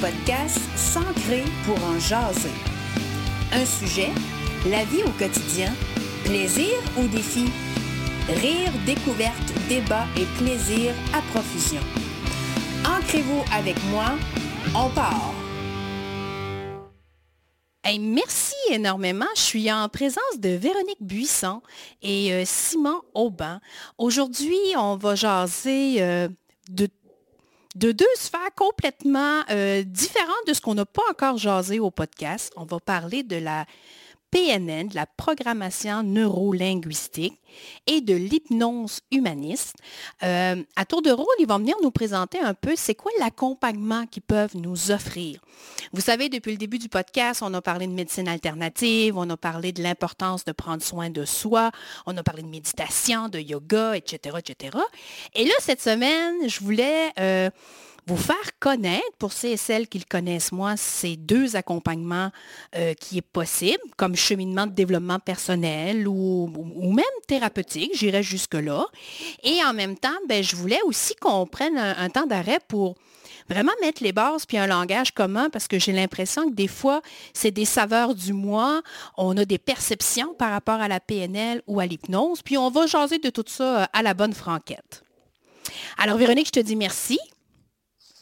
podcast S'ancrer pour en jaser. Un sujet, la vie au quotidien, plaisir ou défi, rire, découverte, débat et plaisir à profusion. Ancrez-vous avec moi, on part. merci énormément. Je suis en présence de Véronique Buisson et euh, Simon Aubin. Aujourd'hui, on va jaser euh, de de deux sphères complètement euh, différentes de ce qu'on n'a pas encore jasé au podcast. On va parler de la PNN, de la programmation neurolinguistique et de l'hypnose humaniste. Euh, à tour de rôle, ils vont venir nous présenter un peu c'est quoi l'accompagnement qu'ils peuvent nous offrir. Vous savez, depuis le début du podcast, on a parlé de médecine alternative, on a parlé de l'importance de prendre soin de soi, on a parlé de méditation, de yoga, etc., etc. Et là, cette semaine, je voulais... Euh, vous faire connaître, pour ceux et celles qui le connaissent moi, ces deux accompagnements euh, qui est possible, comme cheminement de développement personnel ou, même thérapeutique, j'irais jusque-là. Et en même temps, ben, je voulais aussi qu'on prenne un, temps d'arrêt pour vraiment mettre les bases puis un langage commun parce que j'ai l'impression que des fois, c'est des saveurs du moi, on a des perceptions par rapport à la PNL ou à l'hypnose, puis on va jaser de tout ça euh, à la bonne franquette. Alors Véronique, je te dis merci.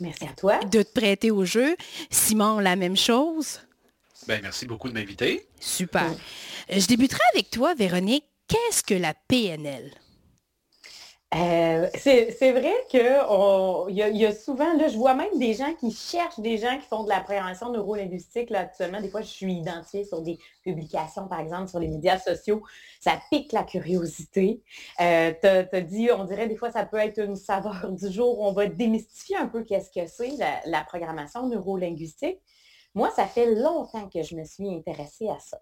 Merci à toi. De te prêter au jeu. Simon, la même chose. Ben, merci beaucoup de m'inviter. Super. Je débuterai avec toi, Véronique. Qu'est-ce que la PNL? Euh, c'est vrai qu'il y, y, a souvent, là, je vois même des gens qui cherchent des gens qui font de la préhension neurolinguistique là, actuellement. Des fois, je suis identifiée sur des publications, par exemple, sur les médias sociaux. Ça pique la curiosité. Euh, tu dit, on dirait des fois, ça peut être une saveur du jour. On va démystifier un peu qu'est-ce que c'est la, programmation neurolinguistique. Moi, ça fait longtemps que je me suis intéressée à ça.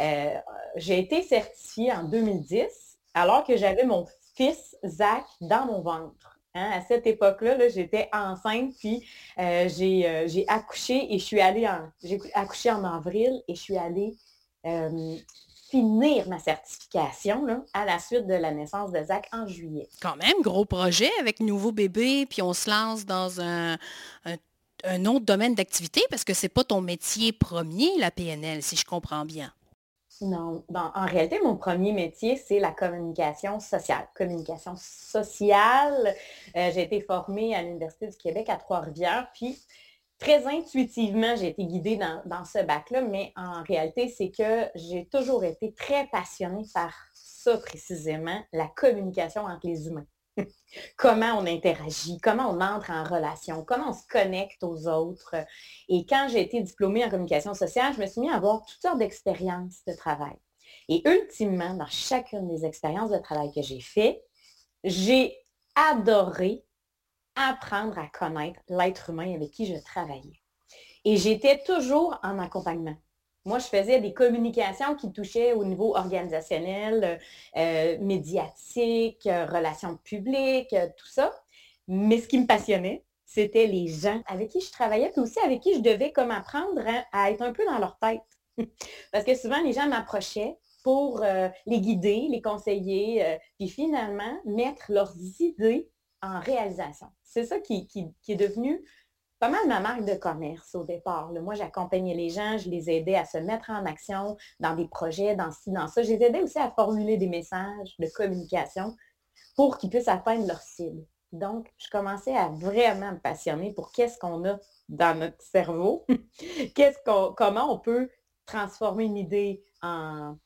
Euh, j'ai été certifiée en 2010 alors que j'avais mon fils Zach dans mon ventre. Hein. À cette époque-là, j'étais enceinte, puis euh, euh, j'ai, accouché et je suis allée en. J'ai accouché en avril et je suis allée euh, finir ma certification à la suite de la naissance de Zach en juillet. Quand même, gros projet avec nouveau bébé, puis on se lance dans un, un autre domaine d'activité parce que ce n'est pas ton métier premier, la PNL, si je comprends bien. Non, en réalité, mon premier métier, c'est la communication sociale. Communication sociale, euh, j'ai été formée à l'Université du Québec à Trois-Rivières, puis très intuitivement, j'ai été guidée dans, dans ce bac-là, mais en réalité, c'est que j'ai toujours été très passionnée par ça précisément, la communication entre les humains. comment on interagit, comment on entre en relation, comment on se connecte aux autres. Et quand j'ai été diplômée en communication sociale, je me suis mis à avoir toutes sortes d'expériences de travail. Et ultimement, dans chacune des expériences de travail que j'ai fait, j'ai adoré apprendre à connaître l'être humain avec qui je travaillais. Et j'étais toujours en accompagnement. Moi, je faisais des communications qui touchaient au niveau organisationnel, euh, médiatique, euh, relations publiques, euh, tout ça. Mais ce qui me passionnait, c'était les gens avec qui je travaillais, puis aussi avec qui je devais comme apprendre à, être un peu dans leur tête. Parce que souvent, les gens m'approchaient pour les guider, les conseiller, puis finalement mettre leurs idées en réalisation. C'est ça qui, qui est devenu pas mal ma marque de commerce au départ. Moi, j'accompagnais les gens, je les aidais à se mettre en action dans des projets, dans ci, dans ça. Je les aidais aussi à formuler des messages de communication pour qu'ils puissent atteindre leur cible. Donc, je commençais à vraiment me passionner pour qu'est-ce qu'on a dans notre cerveau, qu'est-ce qu'on, comment on peut transformer une idée en,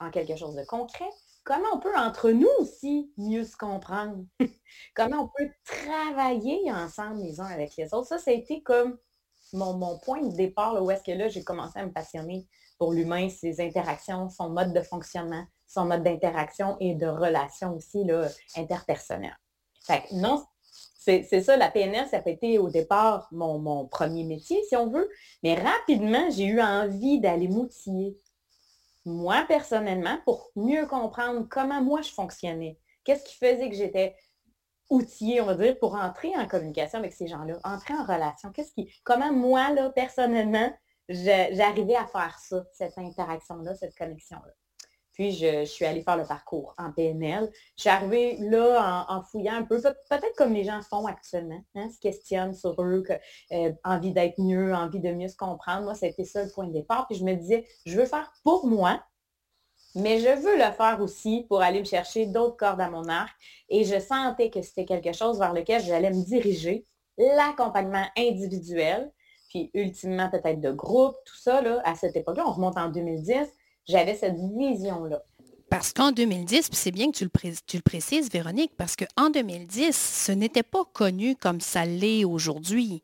en quelque chose de concret, comment on peut entre nous aussi mieux se comprendre? comment on peut travailler ensemble les uns avec les autres? Ça, ça a été comme mon, point de départ, où est-ce que là, j'ai commencé à me passionner pour l'humain, ses interactions, son mode de fonctionnement, son mode d'interaction et de relation aussi là, interpersonnelle. Non, c'est ça, la PNL, ça a été au départ mon, mon, premier métier, si on veut, mais rapidement, j'ai eu envie d'aller m'outiller moi personnellement, pour mieux comprendre comment moi je fonctionnais. Qu'est-ce qui faisait que j'étais outillée, on va dire, pour entrer en communication avec ces gens-là, entrer en relation? Qu'est-ce qui, comment moi, là, personnellement, j'arrivais à faire ça, cette interaction-là, cette connexion-là? Puis je, suis allée faire le parcours en PNL. Je suis arrivée là en, fouillant un peu, peut-être comme les gens font actuellement, hein, se questionnent sur eux, euh, envie d'être mieux, envie de mieux se comprendre. Moi, c'était ça le point de départ. Puis je me disais, je veux faire pour moi, mais je veux le faire aussi pour aller me chercher d'autres cordes à mon arc. Et je sentais que c'était quelque chose vers lequel j'allais me diriger, l'accompagnement individuel, puis ultimement peut-être de groupe, tout ça, là, à cette époque-là, on remonte en 2010, j'avais cette vision-là. Parce qu'en 2010, c'est bien que tu le, tu le, précises, Véronique, parce qu'en 2010, ce n'était pas connu comme ça l'est aujourd'hui.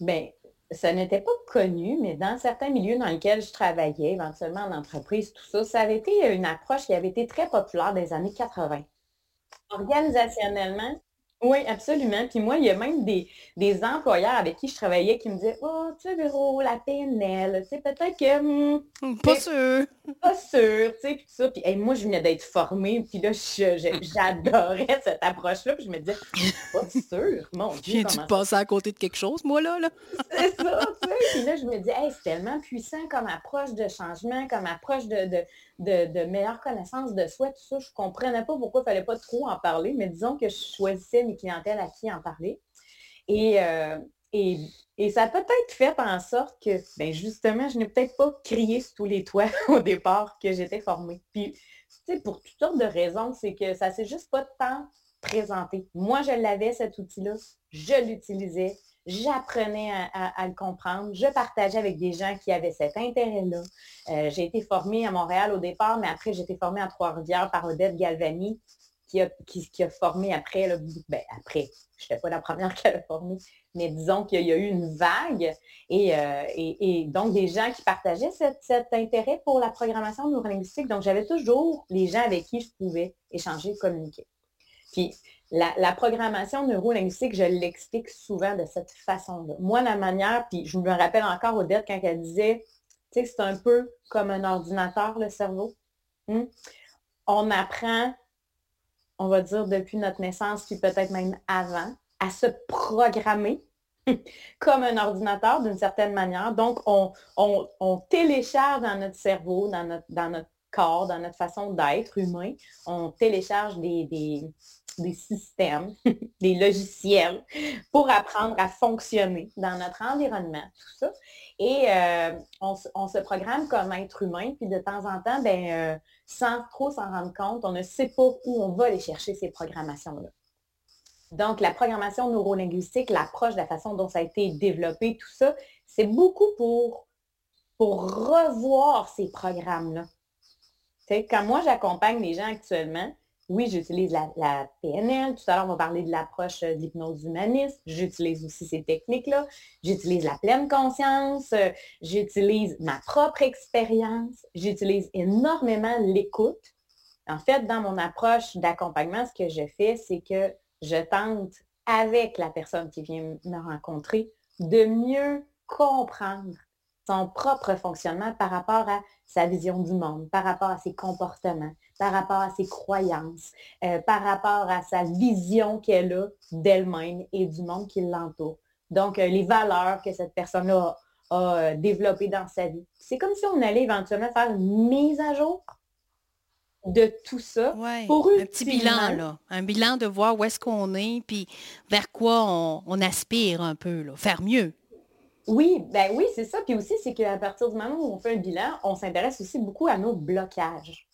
Bien, ça n'était pas connu, mais dans certains milieux dans lesquels je travaillais, éventuellement en entreprise, tout ça, ça avait été une approche qui avait été très populaire dans les années 80. Organisationnellement, oui, absolument. Puis moi, il y a même des, employeurs avec qui je travaillais qui me disaient Oh, tu sais, Véro, la PNL, tu sais, peut-être que. Hmm, hmm, pas sûr. Pas sûr, tu sais, puis ça. Puis moi, je venais d'être formée, puis là, j'adorais cette approche-là. Puis je me disais, pas sûr, mon Dieu. Viens-tu de passer à côté de quelque chose, moi, là? là? C'est ça, tu sais. Puis là, je me dis, hey, c'est tellement puissant comme approche de changement, comme approche de de, meilleure connaissance de soi, tout ça. Je ne comprenais pas pourquoi il ne fallait pas trop en parler, mais disons que je choisissais mes clientèles à qui en parler. Et, euh, et, ça a peut-être fait en sorte que, ben justement, je n'ai peut-être pas crié sur tous les toits au départ que j'étais formée. Puis, tu sais, pour toutes sortes de raisons, c'est que ça ne s'est juste pas tant présenté. Moi, je l'avais, cet outil-là. Je l'utilisais j'apprenais à, le comprendre, je partageais avec des gens qui avaient cet intérêt-là. Euh, j'ai été formée à Montréal au départ, mais après, j'ai été formée à Trois-Rivières par Odette Galvani, qui a, qui, formé après, là, ben, après, je n'étais pas la première qu'elle a formée, mais disons qu'il y a eu une vague euh, et, donc des gens qui partageaient cet intérêt pour la programmation neurolinguistique. Donc, j'avais toujours les gens avec qui je pouvais échanger, communiquer. Puis, la, programmation neurolinguistique, je l'explique souvent de cette façon-là. Moi, la manière, puis je me rappelle encore Odette quand elle disait, tu sais, c'est un peu comme un ordinateur, le cerveau. Hmm? On apprend, on va dire, depuis notre naissance, puis peut-être même avant, à se programmer comme un ordinateur d'une certaine manière. Donc, on, télécharge dans notre cerveau, dans notre, dans notre corps, dans notre façon d'être humain, on télécharge des systèmes, des logiciels pour apprendre à fonctionner dans notre environnement, tout ça. Et euh, on, se programme comme être humain, puis de temps en temps, ben, euh, sans trop s'en rendre compte, on ne sait pas où on va aller chercher ces programmations-là. Donc, la programmation neurolinguistique, l'approche la façon dont ça a été développé, tout ça, c'est beaucoup pour, pour revoir ces programmes-là. Quand moi, j'accompagne les gens actuellement, oui, j'utilise la, PNL. Tout à l'heure, on va parler de l'approche euh, d'hypnose humaniste. J'utilise aussi ces techniques-là. J'utilise la pleine conscience. Euh, j'utilise ma propre expérience. J'utilise énormément l'écoute. En fait, dans mon approche d'accompagnement, ce que je fais, c'est que je tente avec la personne qui vient me rencontrer de mieux comprendre son propre fonctionnement par rapport à sa vision du monde, par rapport à ses comportements, par rapport à ses croyances, euh, par rapport à sa vision qu'elle a d'elle-même et du monde qui l'entoure. Donc, euh, les valeurs que cette personne-là a, euh, développées dans sa vie. C'est comme si on allait éventuellement faire une mise à jour de tout ça pour un petit bilan là, un bilan de voir où est-ce qu'on est puis vers quoi on, aspire un peu là, faire mieux. Oui, ben oui, c'est ça. Puis aussi, c'est qu'à partir du moment où on fait un bilan, on s'intéresse aussi beaucoup à nos blocages.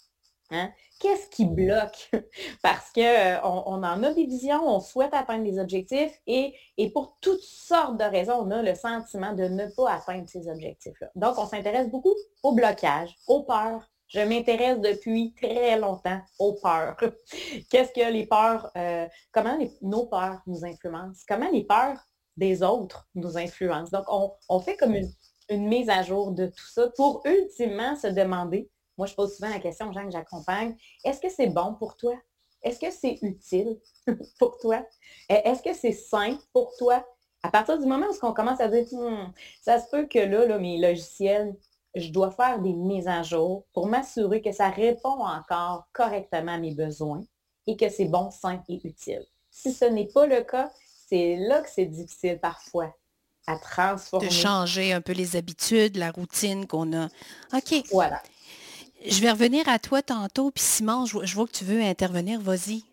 Hein? Qu'est-ce qui bloque? Parce qu'on euh, on en a des visions, on souhaite atteindre des objectifs et, et, pour toutes sortes de raisons, on a le sentiment de ne pas atteindre ces objectifs-là. Donc, on s'intéresse beaucoup aux blocages, aux peurs. Je m'intéresse depuis très longtemps aux peurs. Qu'est-ce que les peurs, euh, comment nos peurs nous influencent? Comment les peurs des autres nous influencent? Donc, on, fait comme une, mise à jour de tout ça pour ultimement se demander, moi je pose souvent la question aux gens que j'accompagne, est-ce que c'est bon pour toi? Est-ce que c'est utile pour toi? Est-ce que c'est sain pour toi? À partir du moment où on commence à dire, hmm, ça se peut que là, là, mes logiciels, je dois faire des mises à jour pour m'assurer que ça répond encore correctement à mes besoins et que c'est bon, sain et utile. Si ce n'est pas le cas, c'est là que c'est difficile parfois à transformer. De changer un peu les habitudes, la routine qu'on a. OK. Voilà. Je vais revenir à toi tantôt, puis Simon, je, vois que tu veux intervenir, vas-y.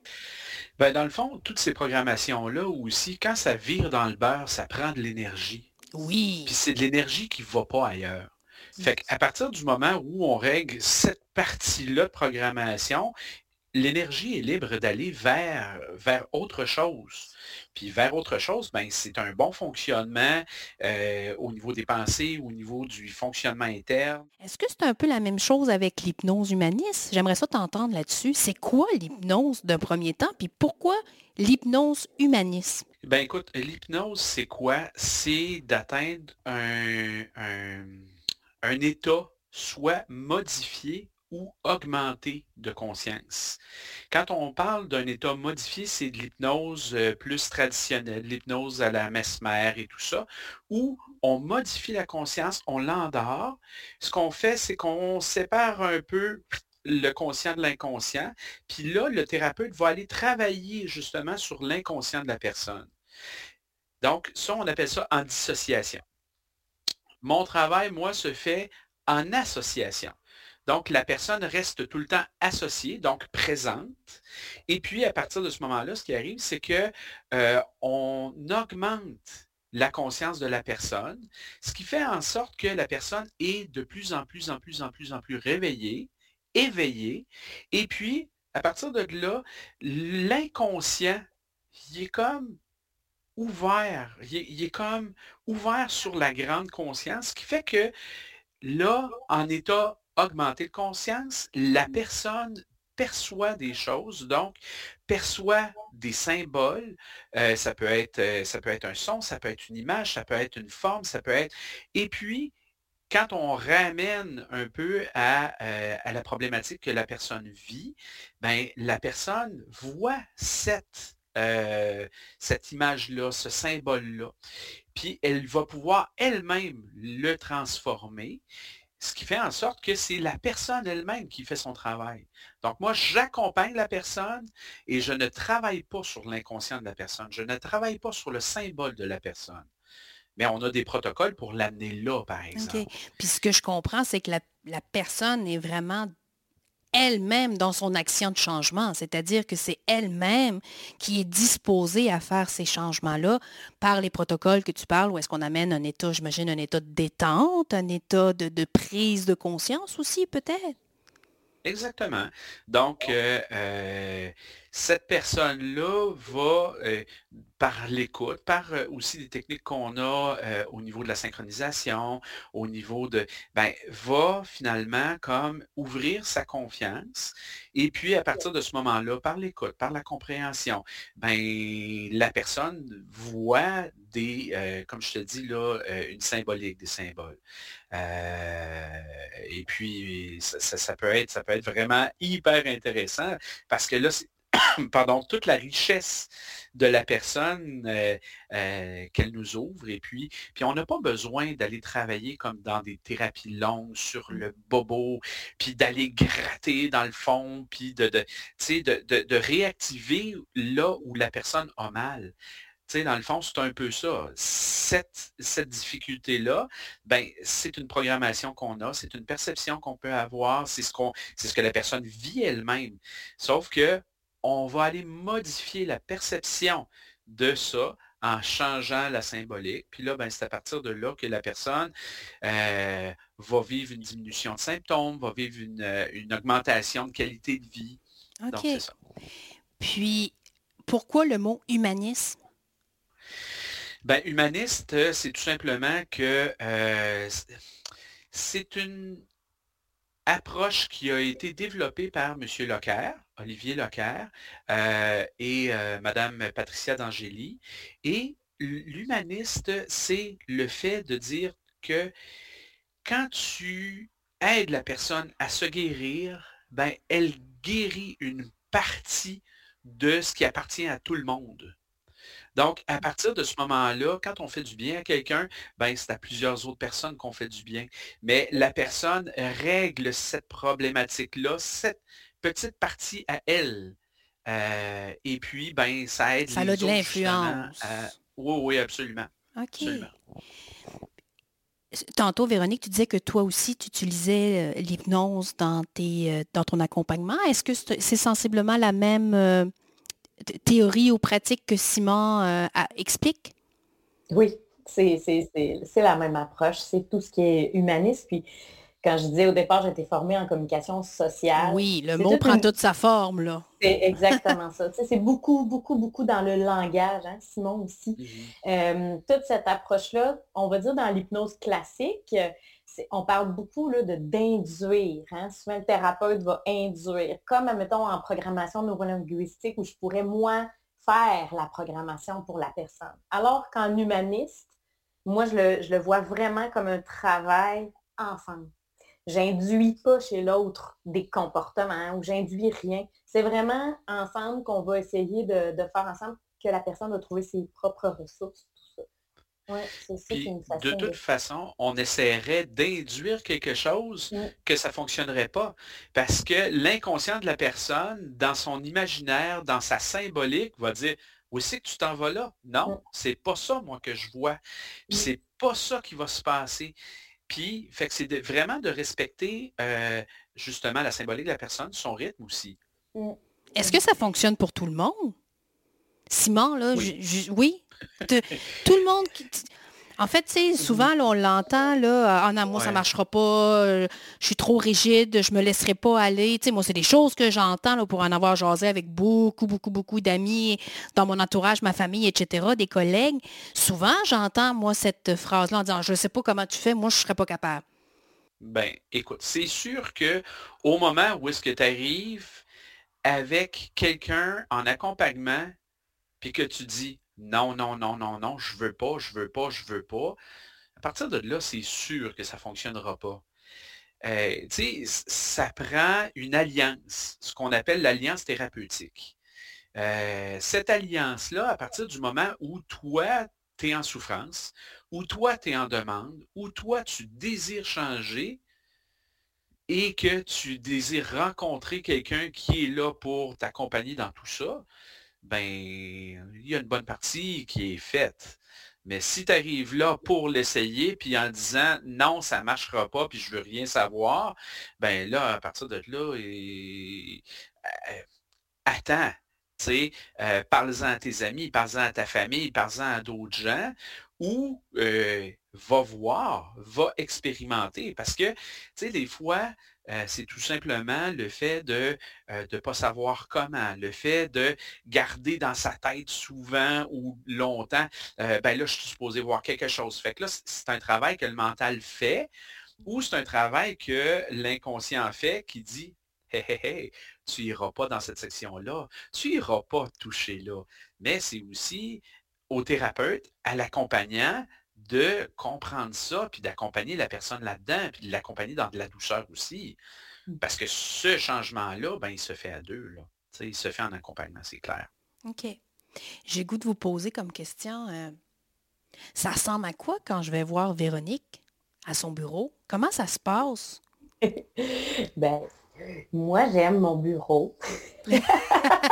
Ben, dans le fond, toutes ces programmations-là aussi, quand ça vire dans le beurre, ça prend de l'énergie. Oui. Puis c'est de l'énergie qui ne va pas ailleurs. Fait qu'à partir du moment où on règle cette partie-là de programmation, l'énergie est libre d'aller vers, vers autre chose. Puis vers autre chose, ben, c'est un bon fonctionnement euh, au niveau des pensées, au niveau du fonctionnement interne. Est-ce que c'est un peu la même chose avec l'hypnose humaniste? J'aimerais ça t'entendre là-dessus. C'est quoi l'hypnose d'un premier temps? Puis pourquoi l'hypnose humaniste? Ben écoute, l'hypnose, c'est quoi? C'est d'atteindre un, un, un état soit modifié ou augmenté de conscience. Quand on parle d'un état modifié, c'est de l'hypnose euh, plus traditionnelle, l'hypnose à la mesmer et tout ça, où on modifie la conscience, on l'endort. Ce qu'on fait, c'est qu'on sépare un peu le conscient de l'inconscient. Puis là, le thérapeute va aller travailler justement sur l'inconscient de la personne. Donc, ça, on appelle ça en dissociation. Mon travail, moi, se fait en association. Donc, la personne reste tout le temps associée, donc présente. Et puis, à partir de ce moment-là, ce qui arrive, c'est qu'on euh, augmente la conscience de la personne, ce qui fait en sorte que la personne est de plus en plus, en plus, en plus, en plus réveillée, éveillée. Et puis, à partir de là, l'inconscient, il est comme ouvert, il est, comme ouvert sur la grande conscience, ce qui fait que là, en état augmenter de conscience, la personne perçoit des choses, donc perçoit des symboles. Euh, ça, peut être, euh, ça peut être un son, ça peut être une image, ça peut être une forme, ça peut être... Et puis, quand on ramène un peu à, euh, la problématique que la personne vit, ben, la personne voit cette, cette image-là, ce symbole-là. Puis elle va pouvoir elle-même le transformer ce qui fait en sorte que c'est la personne elle-même qui fait son travail. Donc moi, j'accompagne la personne et je ne travaille pas sur l'inconscient de la personne. Je ne travaille pas sur le symbole de la personne. Mais on a des protocoles pour l'amener là, par exemple. OK. Puis ce que je comprends, c'est que la, la personne est vraiment elle-même dans son action de changement, c'est-à-dire que c'est elle-même qui est disposée à faire ces changements-là par les protocoles que tu parles, où est-ce qu'on amène un état, j'imagine, un état de détente, un état de, prise de conscience aussi, peut-être? Exactement. Donc, euh, euh, cette personne-là va, euh, par l'écoute, par aussi des techniques qu'on a au niveau de la synchronisation, au niveau de, ben, va finalement comme ouvrir sa confiance. Et puis, à partir de ce moment-là, par l'écoute, par la compréhension, ben, la personne voit des, comme je te dis là, une symbolique, des symboles. et puis, ça, peut être, ça peut être vraiment hyper intéressant parce que là, pardon, toute la richesse de la personne euh, euh, qu'elle nous ouvre. Et puis, puis on n'a pas besoin d'aller travailler comme dans des thérapies longues sur mmh. le bobo, puis d'aller gratter dans le fond, puis de, de, de, de réactiver là où la personne a mal. sais, dans le fond, c'est un peu ça. Cette, cette difficulté-là, ben, c'est une programmation qu'on a, c'est une perception qu'on peut avoir, c'est ce, qu'on, c'est ce que la personne vit elle-même. Sauf que on va aller modifier la perception de ça en changeant la symbolique. Puis là, ben, c'est à partir de là que la personne euh, va vivre une diminution de symptômes, va vivre une, euh, augmentation de qualité de vie. OK. Puis, pourquoi le mot humanisme? Ben, humaniste, c'est tout simplement que euh, c'est une approche qui a été développée par M. Locker, Olivier Locker, euh, et euh, Mme Patricia D'Angeli. Et l'humaniste, c'est le fait de dire que quand tu aides la personne à se guérir, ben, elle guérit une partie de ce qui appartient à tout le monde. Donc, à partir de ce moment-là, quand on fait du bien à quelqu'un, ben, c'est à plusieurs autres personnes qu'on fait du bien. Mais la personne règle cette problématique-là, cette petite partie à elle. Euh, et puis, ben, ça aide ça les a de l'influence. Oui, oui, absolument. OK. Tantôt, Véronique, tu disais que toi aussi, tu utilisais l'hypnose dans, tes, dans ton accompagnement. Est-ce que c'est sensiblement la même théorie ou pratique que Simon explique? Oui, c'est la même approche. C'est tout ce qui est humaniste. Puis quand je disais au départ, j'étais formée en communication sociale. Oui, le mot prend toute sa forme, là. C'est exactement ça. c'est beaucoup, beaucoup, beaucoup dans le langage, hein, Simon aussi. Mm-hmm. Euh, toute cette approche-là, on va dire dans l'hypnose classique, on parle beaucoup de d'induire. Hein. Souvent, le thérapeute va induire. Comme, mettons, en programmation neurolinguistique, où je pourrais, moi, faire la programmation pour la personne. Alors qu'en humaniste, moi, je le, vois vraiment comme un travail ensemble. J'induis pas chez l'autre des comportements ou j'induis rien. C'est vraiment ensemble qu'on va essayer de, faire ensemble que la personne va trouver ses propres ressources. Ouais, de toute façon, on essaierait d'induire quelque chose que ça ne fonctionnerait pas. Parce que l'inconscient de la personne, dans son imaginaire, dans sa symbolique, va dire Où c'est que tu t'en vas là? Non, c'est pas ça, moi, que je vois. c'est pas ça qui va se passer. Puis, fait que c'est vraiment de respecter euh, justement la symbolique de la personne, son rythme aussi. Est-ce que ça fonctionne pour tout le monde? Simon, là, oui. oui? Tout le monde qui. En fait, sais, souvent, on l'entend, là, ah non, moi, ça ne marchera pas, euh, je suis trop rigide, je ne me laisserai pas aller. Moi, c'est des choses que j'entends pour en avoir jasé avec beaucoup, beaucoup, beaucoup d'amis dans mon entourage, ma famille, etc., des collègues. Souvent, j'entends, moi, cette phrase-là en disant, je ne sais pas comment tu fais, moi, je ne serais pas capable. Ben, écoute, c'est sûr que au moment où est-ce que tu arrives avec quelqu'un en accompagnement, puis que tu dis, non, non, non, non, non, je veux pas, je veux pas, je veux pas. À partir de là, c'est sûr que ça ne fonctionnera pas. Euh, ça prend une alliance, ce qu'on appelle l'alliance thérapeutique. Euh, cette alliance-là, à partir du moment où toi, tu es en souffrance, où toi, tu es en demande, où toi, tu désires changer et que tu désires rencontrer quelqu'un qui est là pour t'accompagner dans tout ça, ben, il y a une bonne partie qui est faite. Mais si tu arrives là pour l'essayer, puis en disant non, ça ne marchera pas, puis je veux rien savoir, ben là, à partir de là, euh, attends. Euh, parle-en à tes amis, parle-en à ta famille, parle-en à d'autres gens, ou euh, va voir, va expérimenter. Parce que, tu sais, des fois, euh, c'est tout simplement le fait de ne euh, pas savoir comment, le fait de garder dans sa tête souvent ou longtemps, euh, ben là, je suis supposé voir quelque chose. Fait que là, c'est un travail que le mental fait ou c'est un travail que l'inconscient fait qui dit Hé, hé, hé, tu n'iras pas dans cette section-là, tu n'iras pas toucher là. Mais c'est aussi au thérapeute, à l'accompagnant, de comprendre ça, puis d'accompagner la personne là-dedans, puis de l'accompagner dans de la douceur aussi. Mmh. Parce que ce changement-là, ben, il se fait à deux. Là. il se fait en accompagnement, c'est clair. OK. J'ai goût de vous poser comme question, euh, ça ressemble à quoi quand je vais voir Véronique à son bureau? Comment ça se passe? ben, moi, j'aime mon bureau.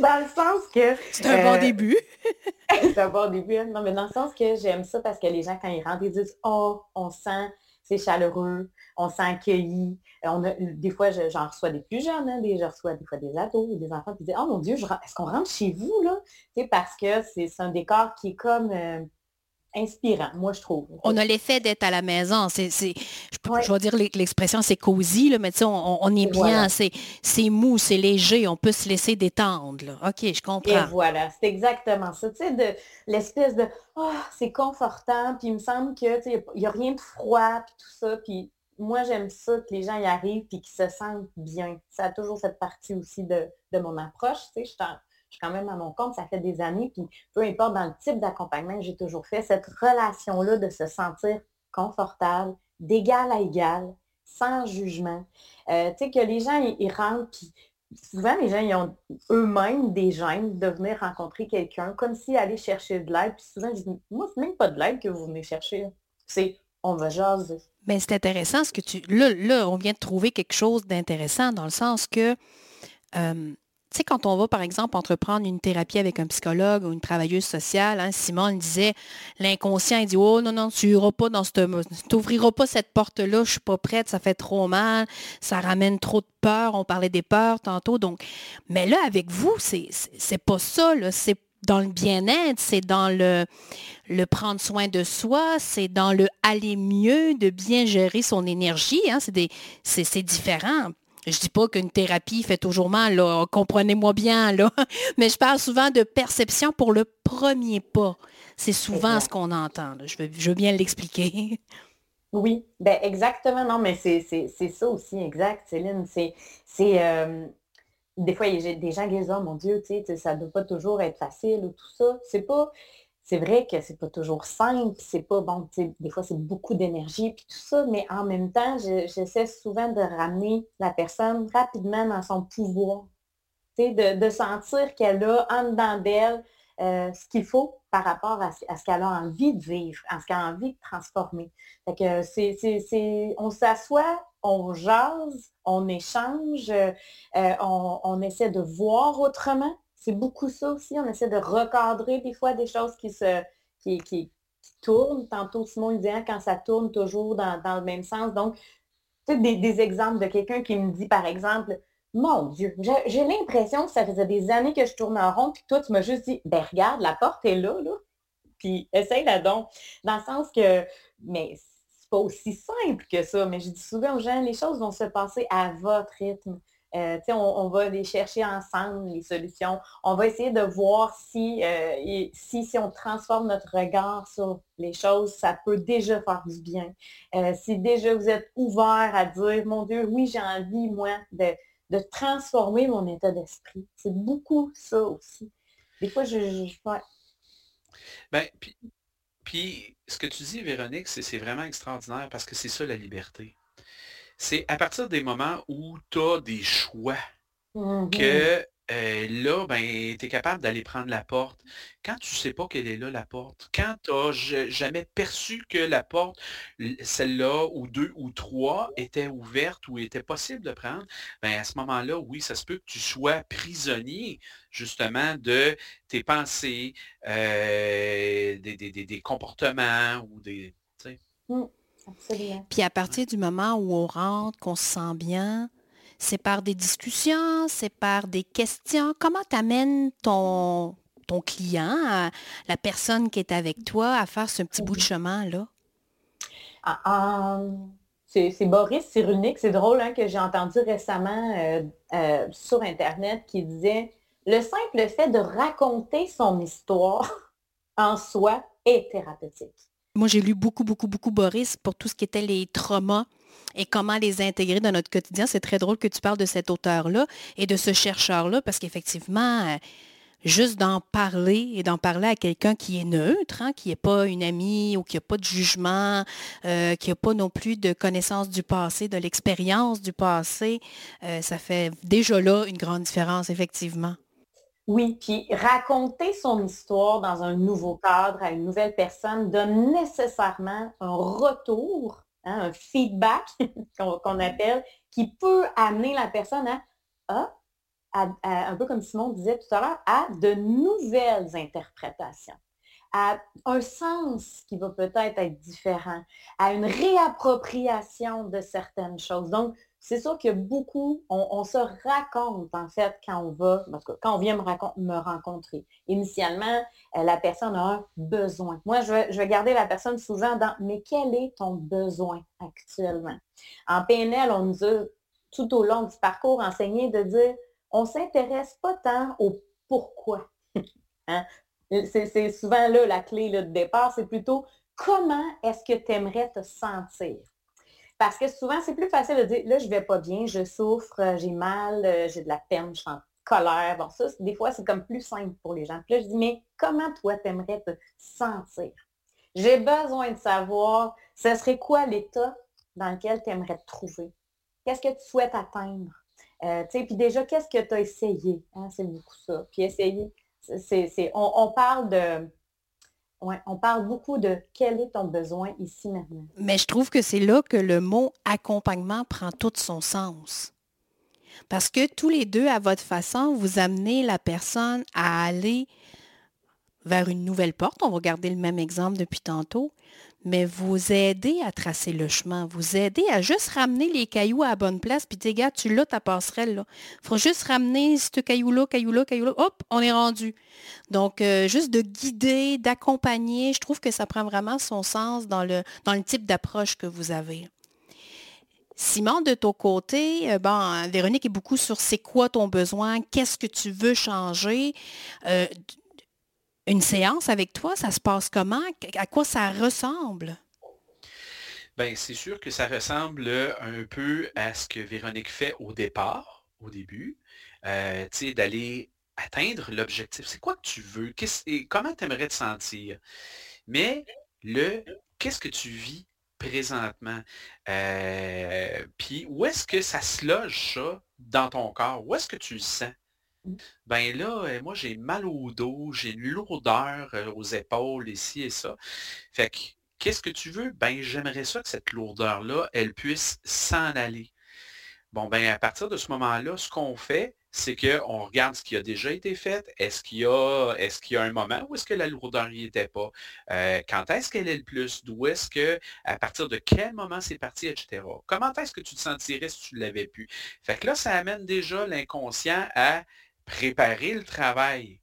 dans le sens que... C'est un bon euh, début. c'est un bon début. Non, mais dans le sens que j'aime ça parce que les gens, quand ils rentrent, ils disent Oh, on sent, c'est chaleureux, on sent accueilli. On des fois, j'en reçois des plus jeunes, hein, des, je reçois des fois des ados ou des enfants qui disent Oh mon Dieu, est-ce qu'on rentre chez vous, là? parce que c'est un décor qui est comme. Euh, inspirant, moi, je trouve. On a l'effet d'être à la maison. C'est, je, vais dire l'expression, c'est cosy, là, mais on, on, est bien, c'est, mou, c'est léger, on peut se laisser détendre. OK, je comprends. Et voilà, c'est exactement ça. Tu sais, de l'espèce de oh, c'est confortant, puis il me semble que il n'y a, rien de froid, puis tout ça. Puis moi, j'aime ça que les gens y arrivent puis qu'ils se sentent bien. Ça a toujours cette partie aussi de, mon approche. Tu sais, je je suis quand même à mon compte, ça fait des années, puis peu importe dans le type d'accompagnement que j'ai toujours fait, cette relation-là de se sentir confortable, d'égal à égal, sans jugement. Euh, tu sais, que les gens, ils, rentrent, puis souvent, les gens, ils ont eux-mêmes des gènes de venir rencontrer quelqu'un, comme si aller chercher de l'aide. Puis souvent, je dis, moi, c'est même pas de l'aide que vous venez chercher. C'est, on va jaser. Mais c'est intéressant ce que tu... Là, là, on vient de trouver quelque chose d'intéressant dans le sens que... Euh, sais, quand on va, par exemple, entreprendre une thérapie avec un psychologue ou une travailleuse sociale, hein, Simone disait, l'inconscient, il dit, oh non, non, tu n'ouvriras pas dans cette, pas cette porte-là, je suis pas prête, ça fait trop mal, ça ramène trop de peur. On parlait des peurs tantôt. Donc, mais là, avec vous, c'est, c'est pas ça, c'est dans le bien-être, c'est dans le, prendre soin de soi, c'est dans le aller mieux, de bien gérer son énergie. Hein, c'est différent. Je dis pas qu'une thérapie fait toujours mal, comprenez-moi bien, là. mais je parle souvent de perception pour le premier pas. C'est souvent ce qu'on entend. Je, veux, je, veux, bien l'expliquer. Oui, ben exactement, non, mais c'est ça aussi, exact, Céline. C'est euh, des fois, il y a des gens qui disent Oh mon Dieu, tu sais, ça ne doit pas toujours être facile ou tout ça. C'est pas. C'est vrai que c'est pas toujours simple, c'est pas bon, des fois c'est beaucoup d'énergie puis tout ça, mais en même temps, j'essaie souvent de ramener la personne rapidement dans son pouvoir. De, de sentir qu'elle a en dedans d'elle euh, ce qu'il faut par rapport à, ce qu'elle a envie de vivre, à ce qu'elle a envie de transformer. c'est, on s'assoit, on jase, on échange, euh, on, essaie de voir autrement. C'est beaucoup ça aussi. On essaie de recadrer des fois des choses qui se qui, qui, tournent. Tantôt, Simon disait hein, quand ça tourne toujours dans, le même sens. Donc, des, des exemples de quelqu'un qui me dit, par exemple, mon Dieu, j'ai l'impression que ça faisait des années que je tourne en rond, puis toi, tu m'as juste dit, ben regarde, la porte est là, là. Puis essaye-la donc. Dans le sens que, mais c'est pas aussi simple que ça, mais je dis souvent aux gens, les choses vont se passer à votre rythme. Euh, on, va les chercher ensemble, les solutions. On va essayer de voir si, euh, si, si, on transforme notre regard sur les choses, ça peut déjà faire du bien. Euh, si déjà vous êtes ouvert à dire, mon Dieu, oui, j'ai envie, moi, de, de transformer mon état d'esprit. C'est beaucoup ça aussi. Des fois, je... je, Ben, puis, puis, ce que tu dis, Véronique, c'est vraiment extraordinaire parce que c'est ça la liberté. C'est à partir des moments où tu as des choix mm-hmm. que euh, là, ben, tu es capable d'aller prendre la porte. Quand tu ne sais pas quelle est là la porte, quand tu n'as jamais perçu que la porte, celle-là, ou deux ou trois, était ouverte ou était possible de prendre, ben, à ce moment-là, oui, ça se peut que tu sois prisonnier justement de tes pensées, euh, des, comportements ou des... Puis à partir du moment où on rentre, qu'on se sent bien, c'est par des discussions, c'est par des questions. Comment tu amènes ton, ton client, la personne qui est avec toi, à faire ce petit bout de chemin-là? Ah, ah, c'est Boris Cyrulnik, c'est drôle hein, que j'ai entendu récemment euh, euh, sur Internet qui disait le simple fait de raconter son histoire en soi est thérapeutique. Moi, j'ai lu beaucoup, beaucoup, beaucoup Boris pour tout ce qui était les traumas et comment les intégrer dans notre quotidien. C'est très drôle que tu parles de cet auteur-là et de ce chercheur-là parce qu'effectivement, euh, juste d'en parler et d'en parler à quelqu'un qui est neutre, hein, qui n'est pas une amie ou qui n'a pas de jugement, euh, qui n'a pas non plus de connaissance du passé, de l'expérience du passé, euh, ça fait déjà là une grande différence, effectivement. Oui, puis raconter son histoire dans un nouveau cadre à une nouvelle personne donne nécessairement un retour Hein, un feedback qu'on appelle, qui peut amener la personne à, un peu comme Simon disait tout à l'heure, à de nouvelles interprétations, à un sens qui va peut-être être différent, à une réappropriation de certaines choses. Donc, c'est sûr que beaucoup, on, se raconte en fait quand on va, quand on vient me, rencontrer. Initialement, euh, la personne a un besoin. Moi, je vais, garder la personne souvent dans mais quel est ton besoin actuellement? En PNL, on nous a tout au long du parcours enseigné de dire on ne s'intéresse pas tant au pourquoi. Hein? C'est souvent là la clé de départ, c'est plutôt comment est-ce que tu aimerais te sentir? Parce que souvent, c'est plus facile de dire, là, je vais pas bien, je souffre, euh, j'ai mal, euh, j'ai de la peine, je suis en colère. Bon, ça, des fois, c'est comme plus simple pour les gens. Puis là, je dis, mais comment toi, tu aimerais te sentir? J'ai besoin de savoir, ce serait quoi l'état dans lequel tu aimerais te trouver? Qu'est-ce que tu souhaites atteindre? Euh, puis déjà, qu'est-ce que tu as essayé? Hein? C'est beaucoup ça. Puis essayer, c'est, on parle de Ouais, on parle beaucoup de quel est ton besoin ici maintenant. Mais je trouve que c'est là que le mot accompagnement prend tout son sens. Parce que tous les deux, à votre façon, vous amenez la personne à aller vers une nouvelle porte. On va garder le même exemple depuis tantôt mais vous aidez à tracer le chemin, vous aidez à juste ramener les cailloux à la bonne place, puis dire, gars, tu l'as ta passerelle, là. Il faut juste ramener ce caillou-là, caillou-là, caillou-là, hop, on est rendu. Donc, euh, juste de guider, d'accompagner, je trouve que ça prend vraiment son sens dans le, dans le type d'approche que vous avez. Simon, de ton côté, euh, bon, Véronique est beaucoup sur c'est quoi ton besoin, qu'est-ce que tu veux changer? Euh, une séance avec toi, ça se passe comment? À quoi ça ressemble? Bien, c'est sûr que ça ressemble euh, un peu à ce que Véronique fait au départ, au début, euh, d'aller atteindre l'objectif. C'est quoi que tu veux? et comment tu aimerais te sentir? Mais le qu'est-ce que tu vis présentement? Euh, puis où est-ce que ça se loge, ça, dans ton corps? Où est-ce que tu le sens? Ben là, euh, moi, j'ai mal au dos, j'ai une lourdeur euh, aux épaules, ici et ça. Fait que, qu'est-ce que tu veux? Ben, j'aimerais ça que cette lourdeur-là, elle puisse s'en aller. Bon, ben, à partir de ce moment-là, ce qu'on fait, c'est qu'on regarde ce qui a déjà été fait. Est-ce qu'il y a, est-ce y a un moment où est-ce que la lourdeur n'y était pas? Euh, quand est-ce qu'elle est le plus? D'où est-ce que, à partir de quel moment c'est parti, etc. Comment est-ce que tu te sentirais si tu l'avais pu? Fait que là, ça amène déjà l'inconscient à préparer le travail.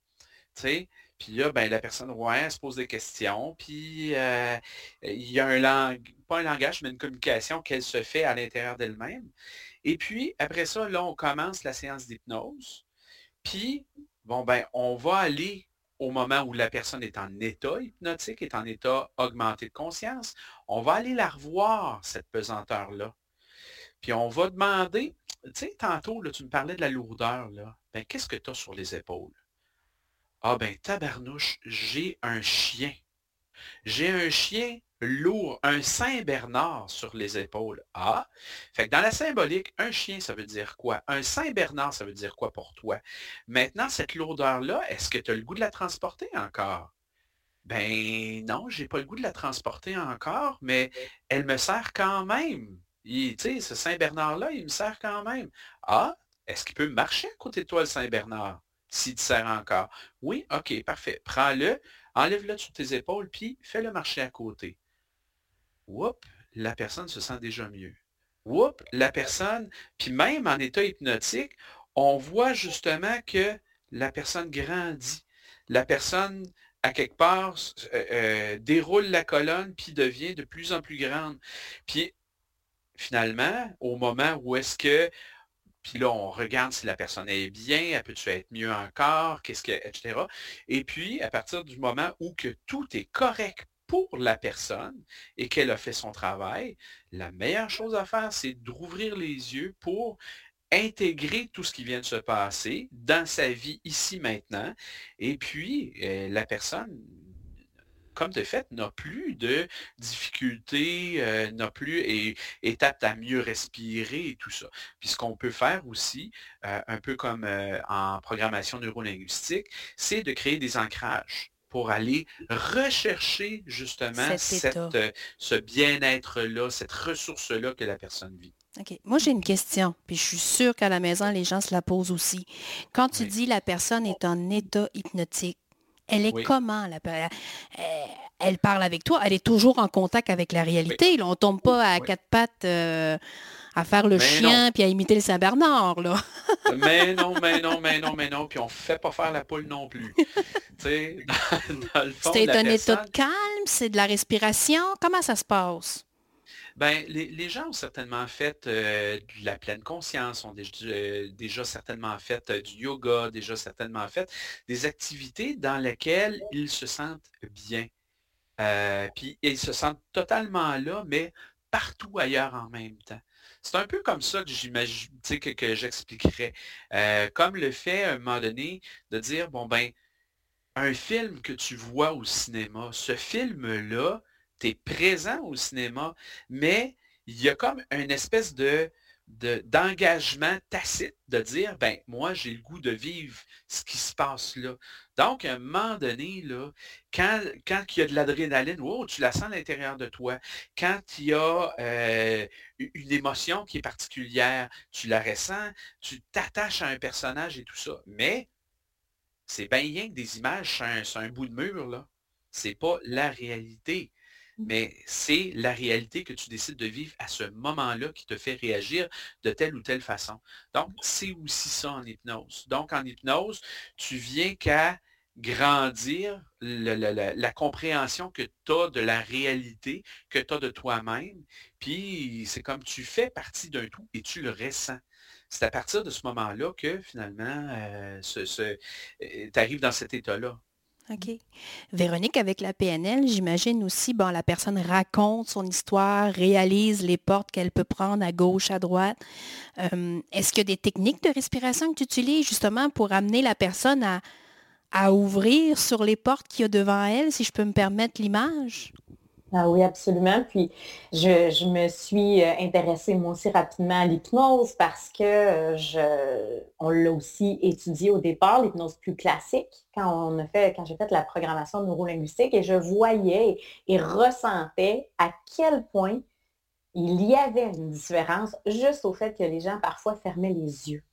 Puis là, ben, la personne, ouais, elle se pose des questions, puis euh, il y a un langage, pas un langage, mais une communication qu'elle se fait à l'intérieur d'elle-même. Et puis, après ça, là, on commence la séance d'hypnose. Puis, bon, ben, on va aller au moment où la personne est en état hypnotique, est en état augmenté de conscience. On va aller la revoir, cette pesanteur-là. Puis on va demander, tu sais, tantôt, tu me parlais de la lourdeur, là. Ben, qu'est-ce que tu as sur les épaules? Ah ben, tabarnouche, j'ai un chien. J'ai un chien lourd, un Saint-Bernard sur les épaules. Ah, fait que dans la symbolique, un chien, ça veut dire quoi? Un Saint-Bernard, ça veut dire quoi pour toi? Maintenant, cette lourdeur-là, est-ce que tu as le goût de la transporter encore? Ben non, j'ai pas le goût de la transporter encore, mais elle me sert quand même. Sais, ce Saint-Bernard-là, il me sert quand même. Ah, est-ce qu'il peut marcher à côté de toi, le Saint-Bernard, s'il te sert encore? Oui, OK, parfait. Prends-le, enlève-le sur tes épaules, puis fais-le marcher à côté. Oups, la personne se sent déjà mieux. Oups, la personne, puis même en état hypnotique, on voit justement que la personne grandit. La personne, à quelque part, euh, euh, déroule la colonne, puis devient de plus en plus grande. Puis finalement, au moment où est-ce que, puis là, on regarde si la personne est bien, elle peut-tu être mieux encore, qu'est-ce que, etc. Et puis, à partir du moment où que tout est correct pour la personne et qu'elle a fait son travail, la meilleure chose à faire, c'est d'ouvrir les yeux pour intégrer tout ce qui vient de se passer dans sa vie ici maintenant. Et puis, euh, la personne comme de fait, n'a plus de difficultés, euh, n'a plus et est apte à mieux respirer et tout ça. Puis ce qu'on peut faire aussi, euh, un peu comme euh, en programmation neurolinguistique, c'est de créer des ancrages pour aller rechercher justement ce bien-être-là, cette ressource-là que la personne vit. OK. Moi, j'ai une question, puis je suis sûre qu'à la maison, les gens se la posent aussi. Quand tu dis la personne est en état hypnotique, elle est comment? La, elle, parle avec toi? Elle est toujours en contact avec la réalité. On ne tombe pas à quatre pattes euh, à faire le chien puis à imiter le Saint-Bernard. Là. mais non, mais non, mais non, mais non. Puis on ne fait pas faire la poule non plus. c'est un état de calme, c'est de la respiration. Comment ça se passe? Ben, les, gens ont certainement fait euh, de la pleine conscience, ont euh, déjà, certainement fait euh, du yoga, déjà certainement fait des activités dans lesquelles ils se sentent bien. puis ils se sentent totalement là, mais partout ailleurs en même temps. C'est un peu comme ça que j'imagine, que, que j'expliquerais. comme le fait à un moment donné de dire, bon ben, un film que tu vois au cinéma, ce film-là, présent au cinéma, mais il y a comme une espèce de d'engagement tacite de dire, ben moi j'ai le goût de vivre ce qui se passe là. Donc, à un moment donné, là, quand, quand il y a de l'adrénaline, oh, tu la sens à l'intérieur de toi. Quand il y a euh, une émotion qui est particulière, tu la ressens, tu t'attaches à un personnage et tout ça. Mais c'est bien rien que des images c'est un, bout de mur, là. C'est pas la réalité. Mmh. Mais c'est la réalité que tu décides de vivre à ce moment-là qui te fait réagir de telle ou telle façon. Donc, c'est aussi ça en hypnose. Donc, en hypnose, tu viens qu'à grandir la, compréhension que tu as de la réalité, que tu as de toi-même. Puis c'est comme tu fais partie d'un tout et tu le ressens. C'est à partir de ce moment-là que finalement, euh, euh, tu arrives dans cet état-là. OK. Véronique, avec la PNL, j'imagine aussi, la personne raconte son histoire, réalise les portes qu'elle peut prendre à gauche, à droite. Euh, est-ce qu'il y a des techniques de respiration que tu utilises justement pour amener la personne à, à ouvrir sur les portes qu'il y a devant elle, si je peux me permettre l'image? Ah oui, absolument. Puis je, me suis euh, intéressée moi aussi rapidement à l'hypnose parce que euh, je, on l'a aussi étudié au départ, l'hypnose plus classique, quand on a fait, quand j'ai fait la programmation neurolinguistique et je voyais et ressentais à quel point il y avait une différence juste au fait que les gens parfois fermaient les yeux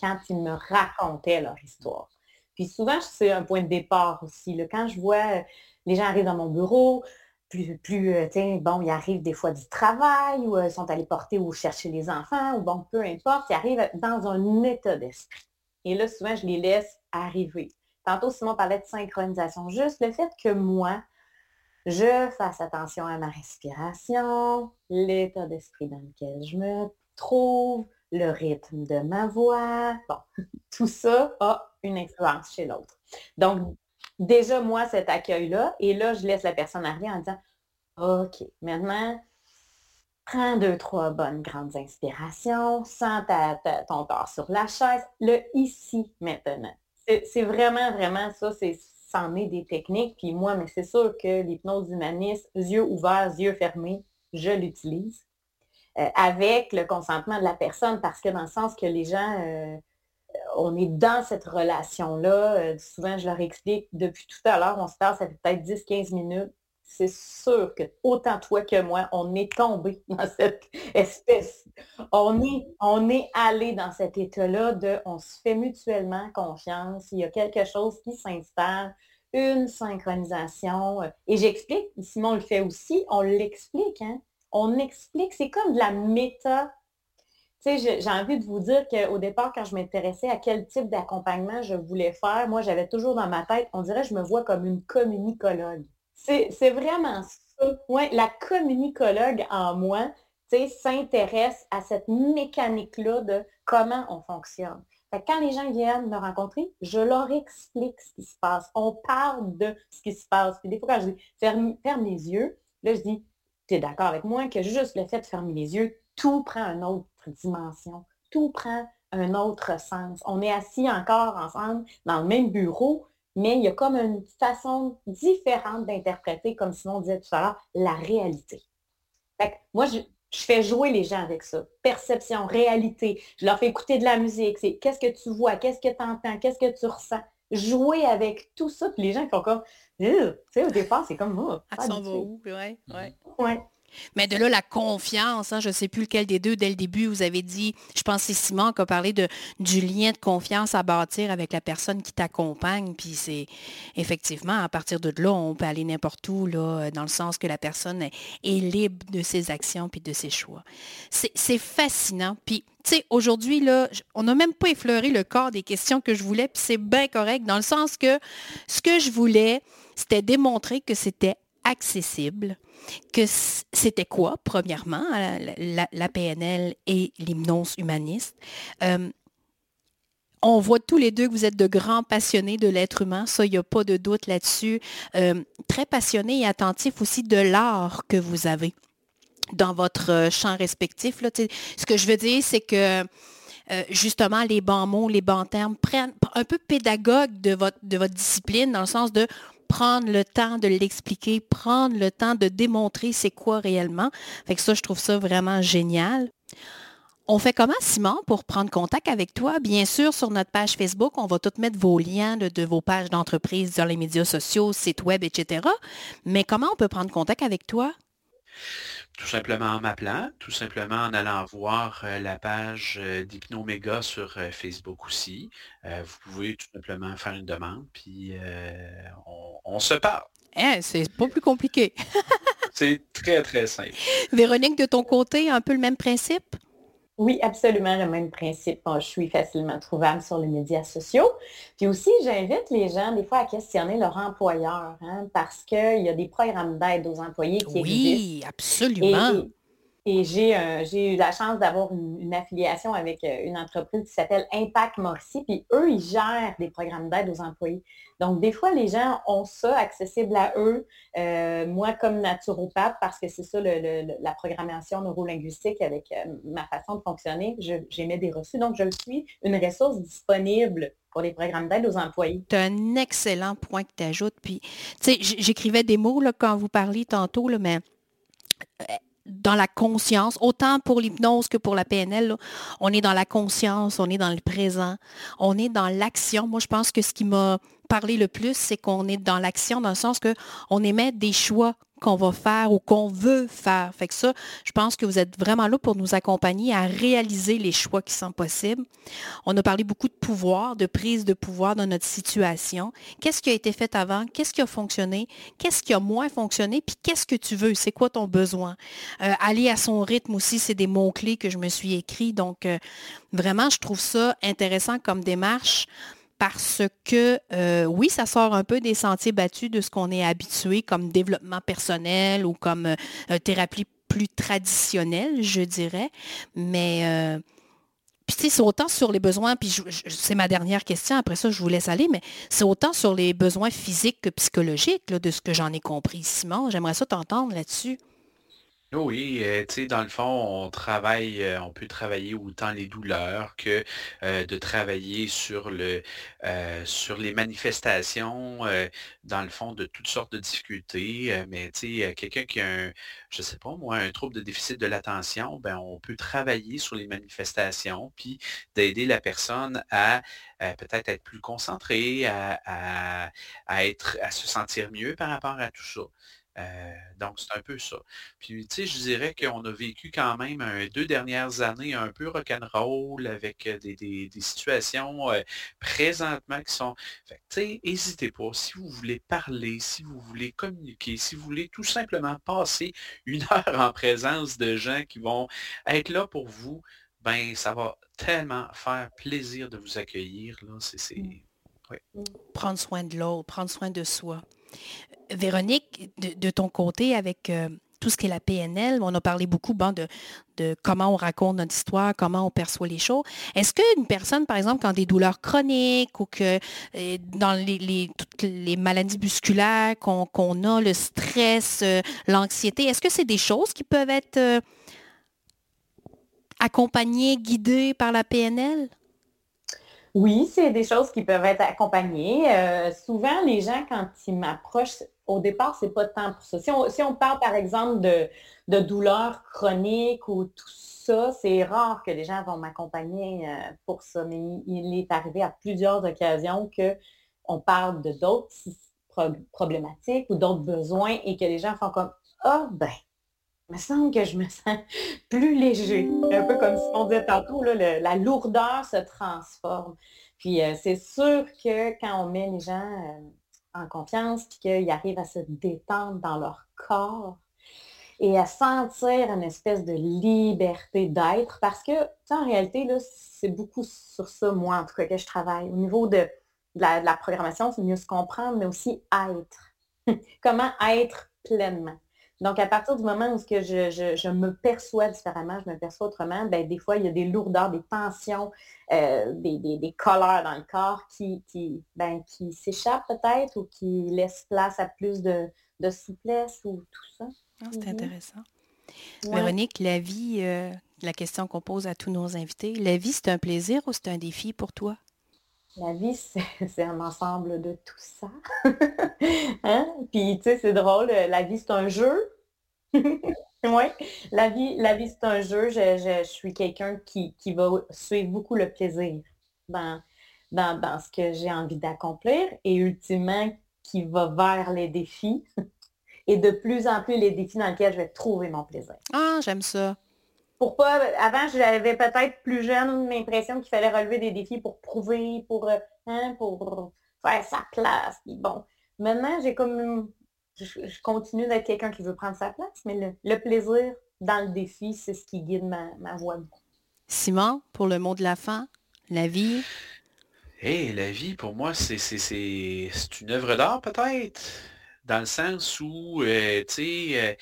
quand ils me racontaient leur histoire. Puis souvent, c'est un point de départ aussi. Quand je vois euh, les gens arrivent dans mon bureau, plus, plus euh, bon, ils arrivent des fois du travail ou euh, sont allés porter ou chercher les enfants, ou bon, peu importe, ils arrivent dans un état d'esprit. Et là, souvent, je les laisse arriver. Tantôt, Simon parlait de synchronisation. Juste le fait que moi, je fasse attention à ma respiration, l'état d'esprit dans lequel je me trouve, le rythme de ma voix. Bon, tout ça a une influence chez l'autre. Donc, déjà, moi, cet accueil-là, et là, je laisse la personne arriver en disant, OK, maintenant, prends deux, trois bonnes grandes inspirations, sens ton corps sur la chaise, le ici, maintenant. C'est vraiment, vraiment ça, c'est c'en est des techniques. Puis moi, mais c'est sûr que l'hypnose humaniste, yeux ouverts, yeux fermés, je l'utilise. Euh, avec le consentement de la personne, parce que dans le sens que les gens, euh, on est dans cette relation-là. Euh, souvent, je leur explique, depuis tout à l'heure, on se parle, ça fait peut-être 10-15 minutes. C'est sûr que autant toi que moi, on est tombé dans cette espèce. On est, on est allé dans cet état-là de on se fait mutuellement confiance. Il y a quelque chose qui s'installe, une synchronisation. Et j'explique, Simon le fait aussi, on l'explique, hein? on explique, c'est comme de la méta. J'ai envie de vous dire qu'au départ, quand je m'intéressais à quel type d'accompagnement je voulais faire, moi, j'avais toujours dans ma tête, on dirait, je me vois comme une communicologue. C'est vraiment ça. Ouais, la communicologue en moi, s'intéresse à cette mécanique-là de comment on fonctionne. quand les gens viennent me rencontrer, je leur explique ce qui se passe. On parle de ce qui se passe. Puis des fois, quand je dis ferme, ferme les yeux, là, je dis tu es d'accord avec moi que juste le fait de fermer les yeux, tout prend une autre dimension, tout prend un autre sens. On est assis encore ensemble dans le même bureau, mais il y a comme une façon différente d'interpréter, comme Simon disait tout à l'heure, la réalité. moi, je, fais jouer les gens avec ça. Perception, réalité. Je leur fais écouter de la musique. C'est qu'est-ce que tu vois, qu'est-ce que tu entends, qu'est-ce que tu ressens? Jouer avec tout ça. Puis les gens font comme, tu sais, au départ, c'est comme, moi. Oh, s'en va où? Ouais, ouais. ouais. Mais de là, la confiance, hein, je ne sais plus lequel des deux, dès le début, vous avez dit, je pense que c'est Simon qui a parlé du lien de confiance à bâtir avec la personne qui t'accompagne. Puis c'est effectivement, à partir de là, on peut aller n'importe où, dans le sens que la personne est, libre de ses actions puis de ses choix. C'est fascinant. Puis, tu sais, aujourd'hui, on n'a même pas effleuré le corps des questions que je voulais, puis c'est bien correct, dans le sens que ce que je voulais, c'était démontrer que c'était accessible, que c'était quoi, premièrement, la, PNL et l'hypnose humaniste? Euh, on voit tous les deux que vous êtes de grands passionnés de l'être humain, ça, il n'y a pas de doute là-dessus. Euh, très passionnés et attentifs aussi de l'art que vous avez dans votre euh, champ respectif. Là. Ce que je veux dire, c'est que justement, les bons mots, les bons termes prennent un peu pédagogue de votre, de votre discipline, dans le sens de prendre le temps de l'expliquer, prendre le temps de démontrer c'est quoi réellement. Fait que ça, je trouve ça vraiment génial. On fait comment, Simon, pour prendre contact avec toi? Bien sûr, sur notre page Facebook, on va tout mettre vos liens de, vos pages d'entreprise dans les médias sociaux, sites web, etc. Mais comment on peut prendre contact avec toi? Tout simplement en m'appelant, tout simplement en allant voir euh, la page euh, d'Hypnoméga sur euh, Facebook aussi. vous pouvez tout simplement faire une demande, puis on, se parle. Eh, c'est pas plus compliqué. c'est très, très simple. Véronique, de ton côté, un peu le même principe? Oui, absolument le même principe. je suis facilement trouvable sur les médias sociaux. Puis aussi, j'invite les gens des fois à questionner leur employeur hein, parce qu'il y a des programmes d'aide aux employés qui existent. Oui, absolument. Et j'ai eu la chance d'avoir une, affiliation avec euh, une entreprise qui s'appelle Impact Mauricie, puis eux, ils gèrent des programmes d'aide aux employés. Donc, des fois, les gens ont ça accessible à eux. Euh, moi, comme naturopathe, parce que c'est ça la programmation neurolinguistique avec euh, ma façon de fonctionner, j'émets des reçus. Donc, je suis une ressource disponible pour les programmes d'aide aux employés. C'est un excellent point que tu ajoutes. Puis, tu sais, j'écrivais des mots là, quand vous parliez tantôt, là, mais dans la conscience, autant pour l'hypnose que pour la PNL, on est dans la conscience, on est dans le présent, on est dans l'action. Moi, je pense que ce qui m'a parlé le plus, c'est qu'on est dans l'action dans le sens qu'on émet des choix qu'on va faire ou qu'on veut faire. Fait que ça, je pense que vous êtes vraiment là pour nous accompagner à réaliser les choix qui sont possibles. On a parlé beaucoup de pouvoir, de prise de pouvoir dans notre situation. Qu'est-ce qui a été fait avant? Qu'est-ce qui a fonctionné? Qu'est-ce qui a moins fonctionné? Puis qu'est-ce que tu veux? C'est quoi ton besoin? Euh, aller à son rythme aussi, c'est des mots-clés que je me suis écrit. Donc, euh, vraiment, je trouve ça intéressant comme démarche parce que euh, oui, ça sort un peu des sentiers battus de ce qu'on est habitué comme développement personnel ou comme euh, thérapie plus traditionnelle, je dirais. Mais euh, puis c'est autant sur les besoins, puis c'est ma dernière question, après ça je vous laisse aller, mais c'est autant sur les besoins physiques que psychologiques, de ce que j'en ai compris. Simon, j'aimerais ça t'entendre là-dessus. Oui, euh, tu sais, dans le fond, on travaille, euh, on peut travailler autant les douleurs que euh, de travailler sur le sur les manifestations, dans le fond, de toutes sortes de difficultés. mais tu sais, quelqu'un qui a un, je sais pas moi, un trouble de déficit de l'attention, ben on peut travailler sur les manifestations, puis d'aider la personne à peut-être être plus concentrée, à, à être, à se sentir mieux par rapport à tout ça. Euh, donc, c'est un peu ça. Puis, tu sais, je dirais qu'on a vécu quand même deux dernières années un peu rock'n'roll avec euh, des, situations euh, présentement qui sont... Fait tu sais, n'hésitez pas. Si vous voulez parler, si vous voulez communiquer, si vous voulez tout simplement passer une heure en présence de gens qui vont être là pour vous, ben ça va tellement faire plaisir de vous accueillir. Là. Mmh. Prendre soin de l'autre, prendre soin de soi. Véronique, de, ton côté, avec euh, tout ce qui est la PNL, on a parlé beaucoup de, comment on raconte notre histoire, comment on perçoit les choses. Est-ce qu'une personne, par exemple, qui a des douleurs chroniques ou que euh, dans toutes les maladies musculaires qu'on a, le stress, euh, l'anxiété, est-ce que c'est des choses qui peuvent être accompagnées, guidées par la PNL? Oui, c'est des choses qui peuvent être accompagnées. Euh, souvent, les gens, quand ils m'approchent, au départ, c'est pas tant pour ça. Si on, parle, par exemple, de, de douleurs chroniques ou tout ça, c'est rare que les gens vont m'accompagner euh, pour ça. Mais il, est arrivé à plusieurs occasions qu'on parle de d'autres problématiques ou d'autres besoins et que les gens font comme Ah, ben, me semble que je me sens plus léger. Un peu comme si on disait tantôt, la lourdeur se transforme. Puis euh, c'est sûr que quand on met les gens euh, en confiance, puis qu'ils arrivent à se détendre dans leur corps et à sentir une espèce de liberté d'être, parce que, en réalité, c'est beaucoup sur ça, moi, en tout cas, que je travaille. Au niveau de, la, de la programmation, c'est mieux se comprendre, mais aussi être. Comment être pleinement. Donc, à partir du moment où que je, me perçois différemment, je me perçois autrement, ben, des fois, il y a des lourdeurs, des tensions, euh, des, des, colères dans le corps qui, qui, ben, qui s'échappent peut-être ou qui laissent place à plus de, souplesse ou tout ça. Ah, c'est mhm. intéressant. Véronique, la vie, euh, la question qu'on pose à tous nos invités, la vie, c'est un plaisir ou c'est un défi pour toi? La vie, c'est un ensemble de tout ça. hein? Puis, tu sais, c'est drôle, la vie, c'est un jeu. Oui, la vie, la vie c'est un jeu. Je, suis quelqu'un qui, va suivre beaucoup le plaisir dans, dans, ce que j'ai envie d'accomplir et ultimement qui va vers les défis et de plus en plus les défis dans lesquels je vais trouver mon plaisir. Ah, j'aime ça. Pour pas, avant, j'avais peut-être plus jeune l'impression qu'il fallait relever des défis pour prouver, pour, euh, hein, pour faire sa place. bon, maintenant, j'ai comme je, continue d'être quelqu'un qui veut prendre sa place, mais le, plaisir dans le défi, c'est ce qui guide ma, ma voie. Simon, pour le mot de la fin, la vie? Eh, la vie, pour moi, c'est une œuvre d'art peut-être, dans le sens où, euh, tu sais, euh,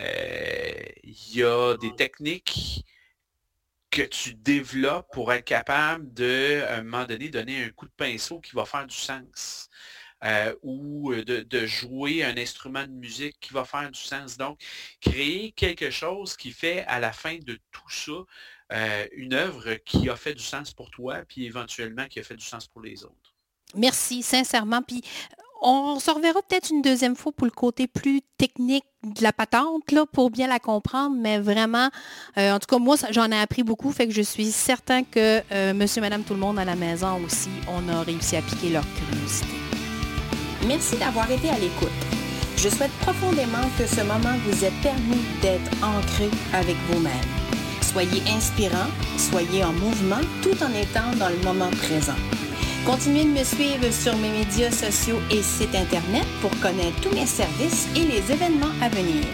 euh, il y a des techniques que tu développes pour être capable de, à un moment donné, donner un coup de pinceau qui va faire du sens. Euh, ou euh, de, jouer un instrument de musique qui va faire du sens. Donc, créer quelque chose qui fait à la fin de tout ça euh, une œuvre qui a fait du sens pour toi, puis éventuellement qui a fait du sens pour les autres. Merci, sincèrement. Puis on se reverra peut-être une deuxième fois pour le côté plus technique de la patente, là, pour bien la comprendre, mais vraiment, en tout cas, moi, j'en ai appris beaucoup, fait que je suis certain que monsieur, madame, tout le monde à la maison aussi, on a réussi à piquer leur curiosité. Merci d'avoir été à l'écoute. Je souhaite profondément que ce moment vous ait permis d'être ancré avec vous-même. Soyez inspirant, soyez en mouvement tout en étant dans le moment présent. Continuez de me suivre sur mes médias sociaux et sites Internet pour connaître tous mes services et les événements à venir.